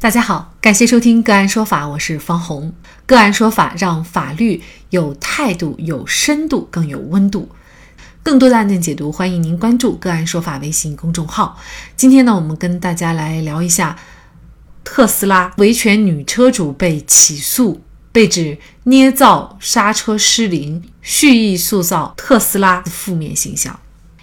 大家好，感谢收听个案说法，我是方红。个案说法让法律有态度、有深度、更有温度。更多的案件解读，欢迎您关注个案说法微信公众号。今天呢，我们跟大家来聊一下特斯拉维权女车主被起诉，被指捏造刹车失灵，蓄意塑造特斯拉的负面形象。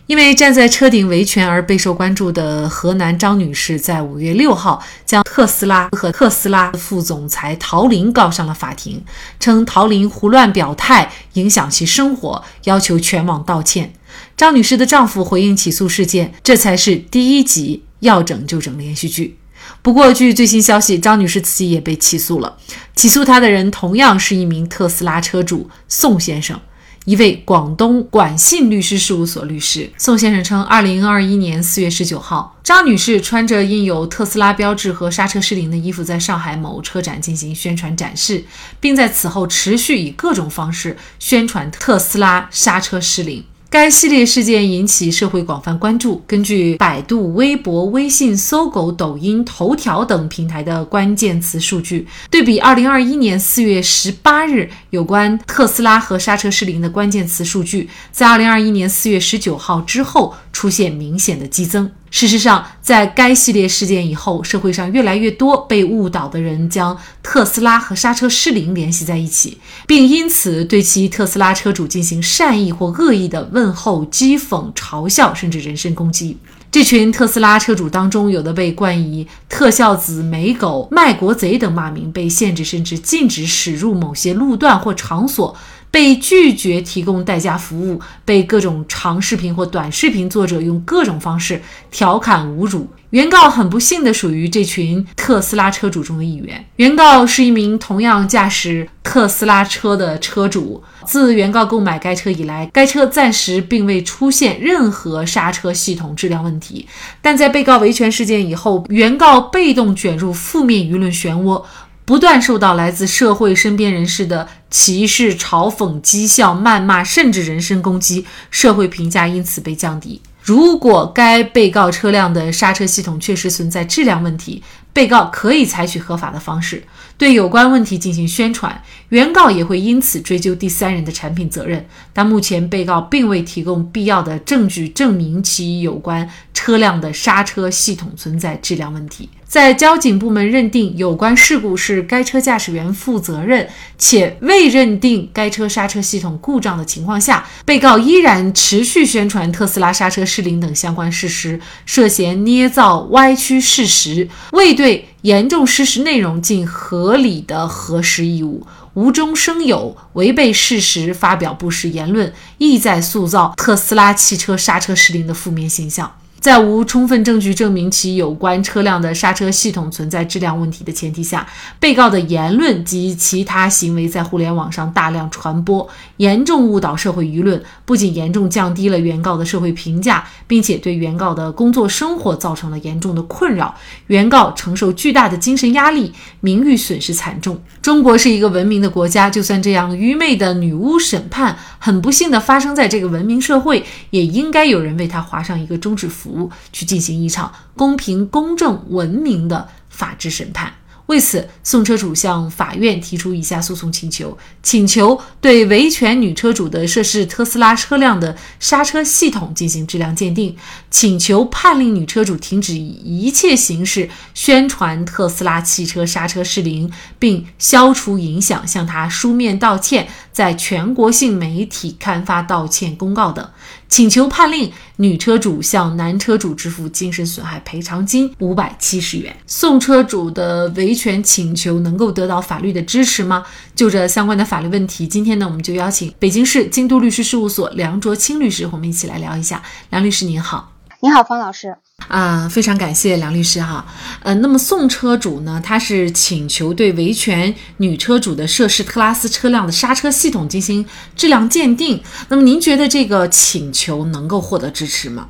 因为站在车顶维权而备受关注的河南张女士，在五月六号将特斯拉和特斯拉副总裁陶林告上了法庭，称陶林胡乱表态影响其生活，要求全网道歉。张女士的丈夫回应起诉事件，这才是第一集要整就整连续剧。不过，据最新消息，张女士自己也被起诉了，起诉她的人同样是一名特斯拉车主宋先生。一位广东管信律师事务所律师宋先生称，二零二一年四月十九号，张女士穿着印有特斯拉标志和刹车失灵的衣服，在上海某车展进行宣传展示，并在此后持续以各种方式宣传特斯拉刹车失灵。该系列事件引起社会广泛关注。根据百度、微博、微信、搜狗、抖音、头条等平台的关键词数据，对比二零二一年四月十八日有关特斯拉和刹车失灵的关键词数据，在二零二一年四月十九号之后出现明显的激增。事实上，在该系列事件以后，社会上越来越多被误导的人将特斯拉和刹车失灵联系在一起，并因此对其特斯拉车主进行善意或恶意的问候、讥讽、嘲笑，甚至人身攻击。这群特斯拉车主当中，有的被冠以“特效子”“美狗”“卖国贼”等骂名，被限制甚至禁止驶入某些路段或场所。被拒绝提供代驾服务，被各种长视频或短视频作者用各种方式调侃侮辱。原告很不幸地属于这群特斯拉车主中的一员。原告是一名同样驾驶特斯拉车的车主。自原告购买该车以来，该车暂时并未出现任何刹车系统质量问题。但在被告维权事件以后，原告被动卷入负面舆论漩涡。不断受到来自社会身边人士的歧视、嘲讽、讥笑、谩骂，甚至人身攻击，社会评价因此被降低。如果该被告车辆的刹车系统确实存在质量问题，被告可以采取合法的方式对有关问题进行宣传，原告也会因此追究第三人的产品责任。但目前被告并未提供必要的证据证明其有关车辆的刹车系统存在质量问题。在交警部门认定有关事故是该车驾驶员负责任，且未认定该车刹车系统故障的情况下，被告依然持续宣传特斯拉刹车失灵等相关事实，涉嫌捏造、歪曲事实，未对严重事实内容尽合理的核实义务，无中生有，违背事实发表不实言论，意在塑造特斯拉汽车刹车失灵的负面形象。在无充分证据证明其有关车辆的刹车系统存在质量问题的前提下，被告的言论及其他行为在互联网上大量传播，严重误导社会舆论，不仅严重降低了原告的社会评价，并且对原告的工作生活造成了严重的困扰，原告承受巨大的精神压力，名誉损失惨重。中国是一个文明的国家，就算这样愚昧的女巫审判很不幸的发生在这个文明社会，也应该有人为他划上一个终止符。去进行一场公平、公正、文明的法治审判。为此，宋车主向法院提出以下诉讼请求：请求对维权女车主的涉事特斯拉车辆的刹车系统进行质量鉴定；请求判令女车主停止以一切形式宣传特斯拉汽车刹车失灵，并消除影响，向她书面道歉，在全国性媒体刊发道歉公告等。请求判令女车主向男车主支付精神损害赔偿金五百七十元。宋车主的维权请求能够得到法律的支持吗？就这相关的法律问题，今天呢，我们就邀请北京市京都律师事务所梁卓清律师，和我们一起来聊一下。梁律师您好，您好，方老师。啊，非常感谢梁律师哈。呃，那么宋车主呢，他是请求对维权女车主的涉事特拉斯车辆的刹车系统进行质量鉴定。那么您觉得这个请求能够获得支持吗？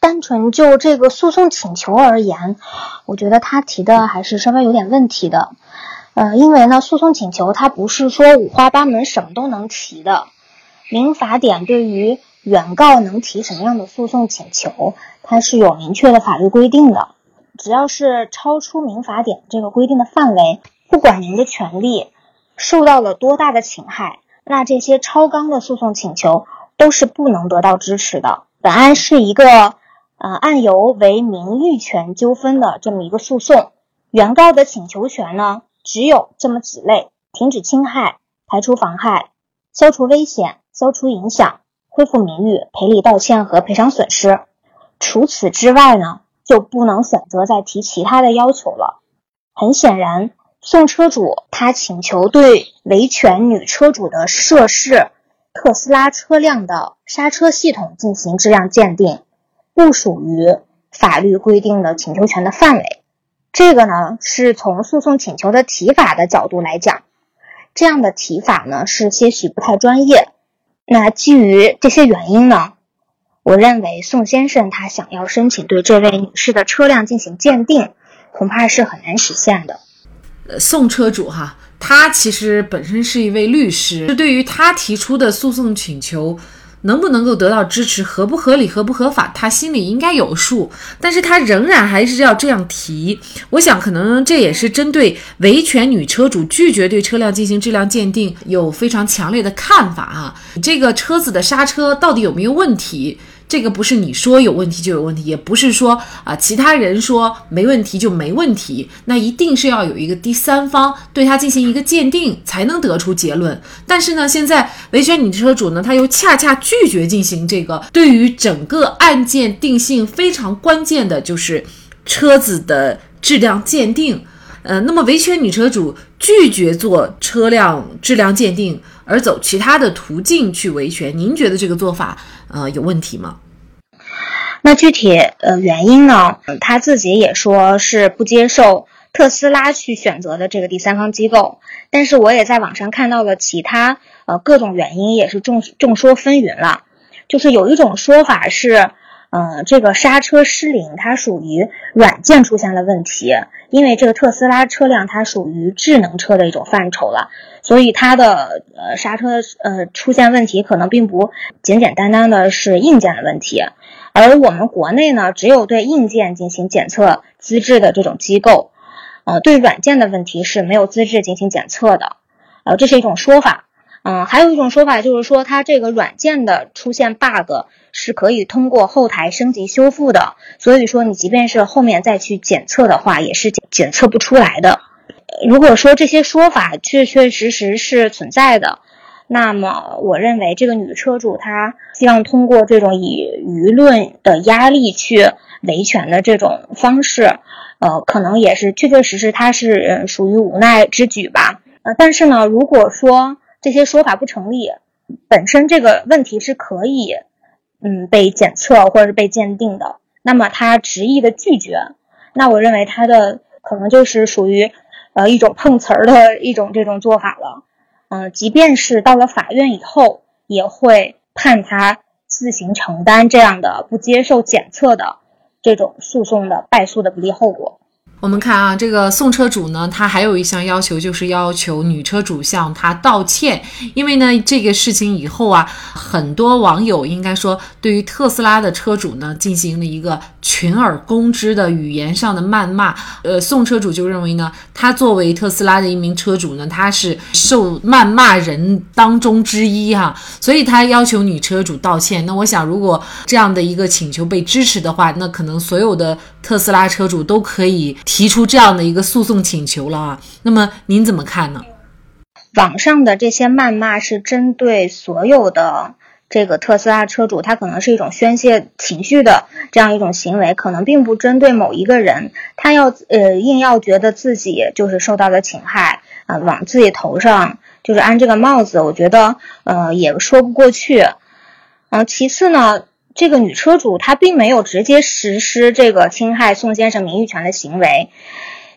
单纯就这个诉讼请求而言，我觉得他提的还是稍微有点问题的。呃，因为呢，诉讼请求它不是说五花八门什么都能提的。民法典对于原告能提什么样的诉讼请求？它是有明确的法律规定的。只要是超出民法典这个规定的范围，不管您的权利受到了多大的侵害，那这些超纲的诉讼请求都是不能得到支持的。本案是一个呃案由为名誉权纠纷的这么一个诉讼，原告的请求权呢只有这么几类：停止侵害、排除妨害、消除危险、消除影响、恢复名誉、赔礼道歉和赔偿损失。除此之外呢？就不能选择再提其他的要求了。很显然，宋车主他请求对维权女车主的涉事特斯拉车辆的刹车系统进行质量鉴定，不属于法律规定的请求权的范围。这个呢，是从诉讼请求的提法的角度来讲，这样的提法呢是些许不太专业。那基于这些原因呢？我认为宋先生他想要申请对这位女士的车辆进行鉴定，恐怕是很难实现的。呃，宋车主哈，他其实本身是一位律师，对于他提出的诉讼请求。能不能够得到支持，合不合理，合不合法，他心里应该有数。但是他仍然还是要这样提。我想，可能这也是针对维权女车主拒绝对车辆进行质量鉴定有非常强烈的看法啊。这个车子的刹车到底有没有问题？这个不是你说有问题就有问题，也不是说啊其他人说没问题就没问题，那一定是要有一个第三方对他进行一个鉴定才能得出结论。但是呢，现在维权女车主呢，他又恰恰拒绝进行这个对于整个案件定性非常关键的，就是车子的质量鉴定。呃，那么维权女车主拒绝做车辆质量鉴定，而走其他的途径去维权，您觉得这个做法呃有问题吗？那具体呃原因呢？他自己也说是不接受特斯拉去选择的这个第三方机构，但是我也在网上看到了其他呃各种原因，也是众众说纷纭了。就是有一种说法是，呃，这个刹车失灵，它属于软件出现了问题，因为这个特斯拉车辆它属于智能车的一种范畴了，所以它的呃刹车呃出现问题可能并不简简单单的是硬件的问题。而我们国内呢，只有对硬件进行检测资质的这种机构，呃，对软件的问题是没有资质进行检测的，呃，这是一种说法。嗯，还有一种说法就是说，它这个软件的出现 bug 是可以通过后台升级修复的，所以说你即便是后面再去检测的话，也是检测不出来的。如果说这些说法确确实实是存在的。那么，我认为这个女车主她希望通过这种以舆论的压力去维权的这种方式，呃，可能也是确确实实她是属于无奈之举吧。呃，但是呢，如果说这些说法不成立，本身这个问题是可以，嗯，被检测或者是被鉴定的，那么他执意的拒绝，那我认为他的可能就是属于呃一种碰瓷儿的一种这种做法了。嗯，即便是到了法院以后，也会判他自行承担这样的不接受检测的这种诉讼的败诉的不利后果。我们看啊，这个宋车主呢，他还有一项要求，就是要求女车主向他道歉。因为呢，这个事情以后啊，很多网友应该说，对于特斯拉的车主呢，进行了一个群而攻之的语言上的谩骂。呃，宋车主就认为呢，他作为特斯拉的一名车主呢，他是受谩骂人当中之一哈，所以他要求女车主道歉。那我想，如果这样的一个请求被支持的话，那可能所有的特斯拉车主都可以。提出这样的一个诉讼请求了啊，那么您怎么看呢？网上的这些谩骂是针对所有的这个特斯拉车主，他可能是一种宣泄情绪的这样一种行为，可能并不针对某一个人。他要呃硬要觉得自己就是受到了侵害啊，往自己头上就是安这个帽子，我觉得呃也说不过去。嗯，其次呢。这个女车主她并没有直接实施这个侵害宋先生名誉权的行为，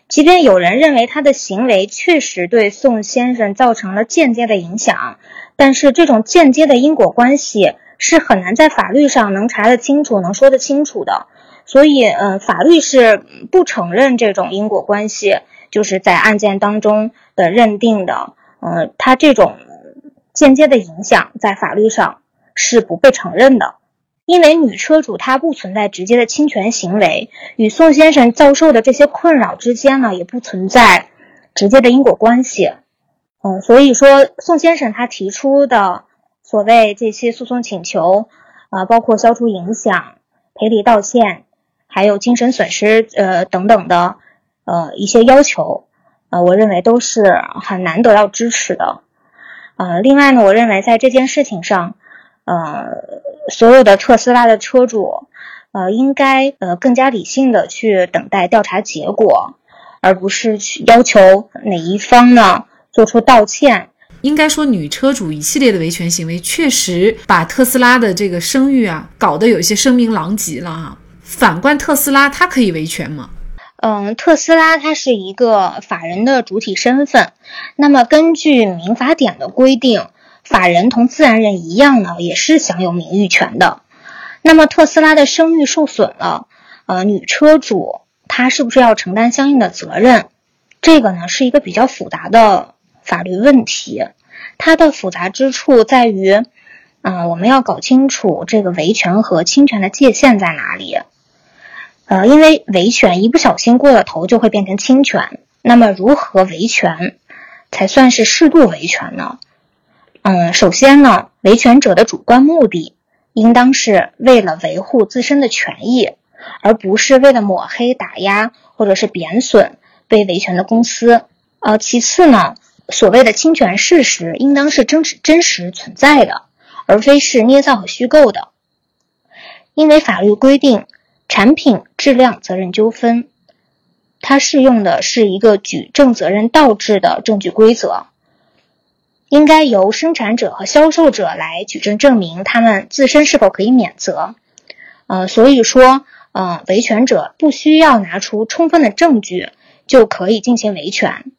即便有人认为她的行为确实对宋先生造成了间接的影响，但是这种间接的因果关系是很难在法律上能查得清楚、能说得清楚的。所以，嗯，法律是不承认这种因果关系，就是在案件当中的认定的。嗯，他这种间接的影响在法律上是不被承认的。因为女车主她不存在直接的侵权行为，与宋先生遭受的这些困扰之间呢，也不存在直接的因果关系。嗯，所以说宋先生他提出的所谓这些诉讼请求，啊，包括消除影响、赔礼道歉，还有精神损失，呃，等等的，呃，一些要求，呃，我认为都是很难得到支持的。呃，另外呢，我认为在这件事情上，呃。所有的特斯拉的车主，呃，应该呃更加理性的去等待调查结果，而不是去要求哪一方呢做出道歉。应该说，女车主一系列的维权行为，确实把特斯拉的这个声誉啊搞得有些声名狼藉了啊。反观特斯拉，它可以维权吗？嗯，特斯拉它是一个法人的主体身份，那么根据民法典的规定。法人同自然人一样呢，也是享有名誉权的。那么特斯拉的声誉受损了，呃，女车主她是不是要承担相应的责任？这个呢是一个比较复杂的法律问题。它的复杂之处在于，嗯，我们要搞清楚这个维权和侵权的界限在哪里。呃，因为维权一不小心过了头就会变成侵权。那么如何维权才算是适度维权呢？嗯，首先呢，维权者的主观目的应当是为了维护自身的权益，而不是为了抹黑、打压或者是贬损被维权的公司。呃，其次呢，所谓的侵权事实应当是真实、真实存在的，而非是捏造和虚构的。因为法律规定，产品质量责任纠纷，它适用的是一个举证责任倒置的证据规则。应该由生产者和销售者来举证证明他们自身是否可以免责。呃，所以说，呃，维权者不需要拿出充分的证据就可以进行维权，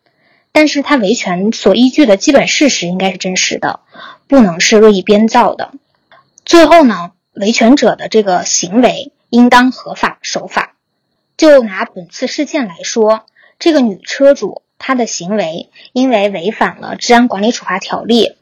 但是他维权所依据的基本事实应该是真实的，不能是恶意编造的。最后呢，维权者的这个行为应当合法守法。就拿本次事件来说，这个女车主。他的行为因为违反了治安管理处罚条例，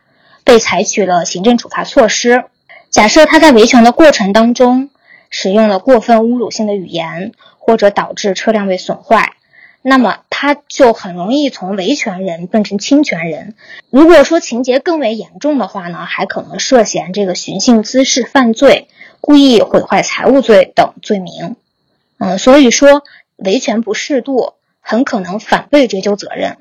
被采取了行政处罚措施。假设他在维权的过程当中使用了过分侮辱性的语言，或者导致车辆被损坏，那么他就很容易从维权人变成侵权人。如果说情节更为严重的话呢，还可能涉嫌这个寻衅滋事犯罪、故意毁坏财物罪等罪名。嗯，所以说维权不适度。很可能反被追究责任。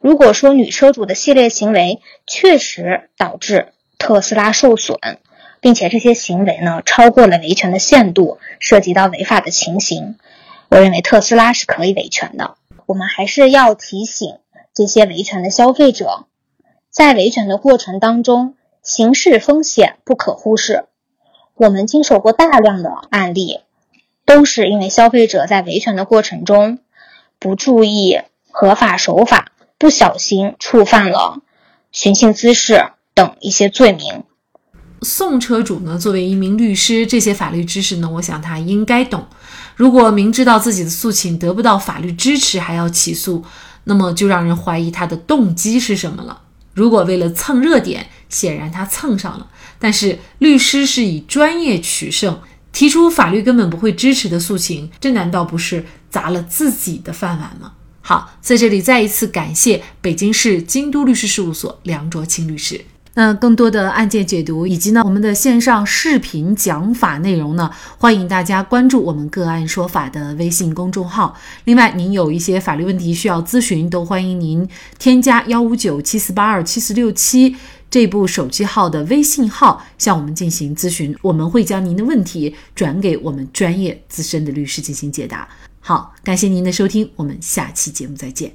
如果说女车主的系列行为确实导致特斯拉受损，并且这些行为呢超过了维权的限度，涉及到违法的情形，我认为特斯拉是可以维权的。我们还是要提醒这些维权的消费者，在维权的过程当中，刑事风险不可忽视。我们经手过大量的案例，都是因为消费者在维权的过程中。不注意合法守法，不小心触犯了寻衅滋事等一些罪名。宋车主呢，作为一名律师，这些法律知识呢，我想他应该懂。如果明知道自己的诉请得不到法律支持还要起诉，那么就让人怀疑他的动机是什么了。如果为了蹭热点，显然他蹭上了。但是律师是以专业取胜。提出法律根本不会支持的诉请，这难道不是砸了自己的饭碗吗？好，在这里再一次感谢北京市京都律师事务所梁卓清律师。那更多的案件解读以及呢我们的线上视频讲法内容呢，欢迎大家关注我们个案说法的微信公众号。另外，您有一些法律问题需要咨询，都欢迎您添加幺五九七四八二七四六七。这部手机号的微信号向我们进行咨询，我们会将您的问题转给我们专业资深的律师进行解答。好，感谢您的收听，我们下期节目再见。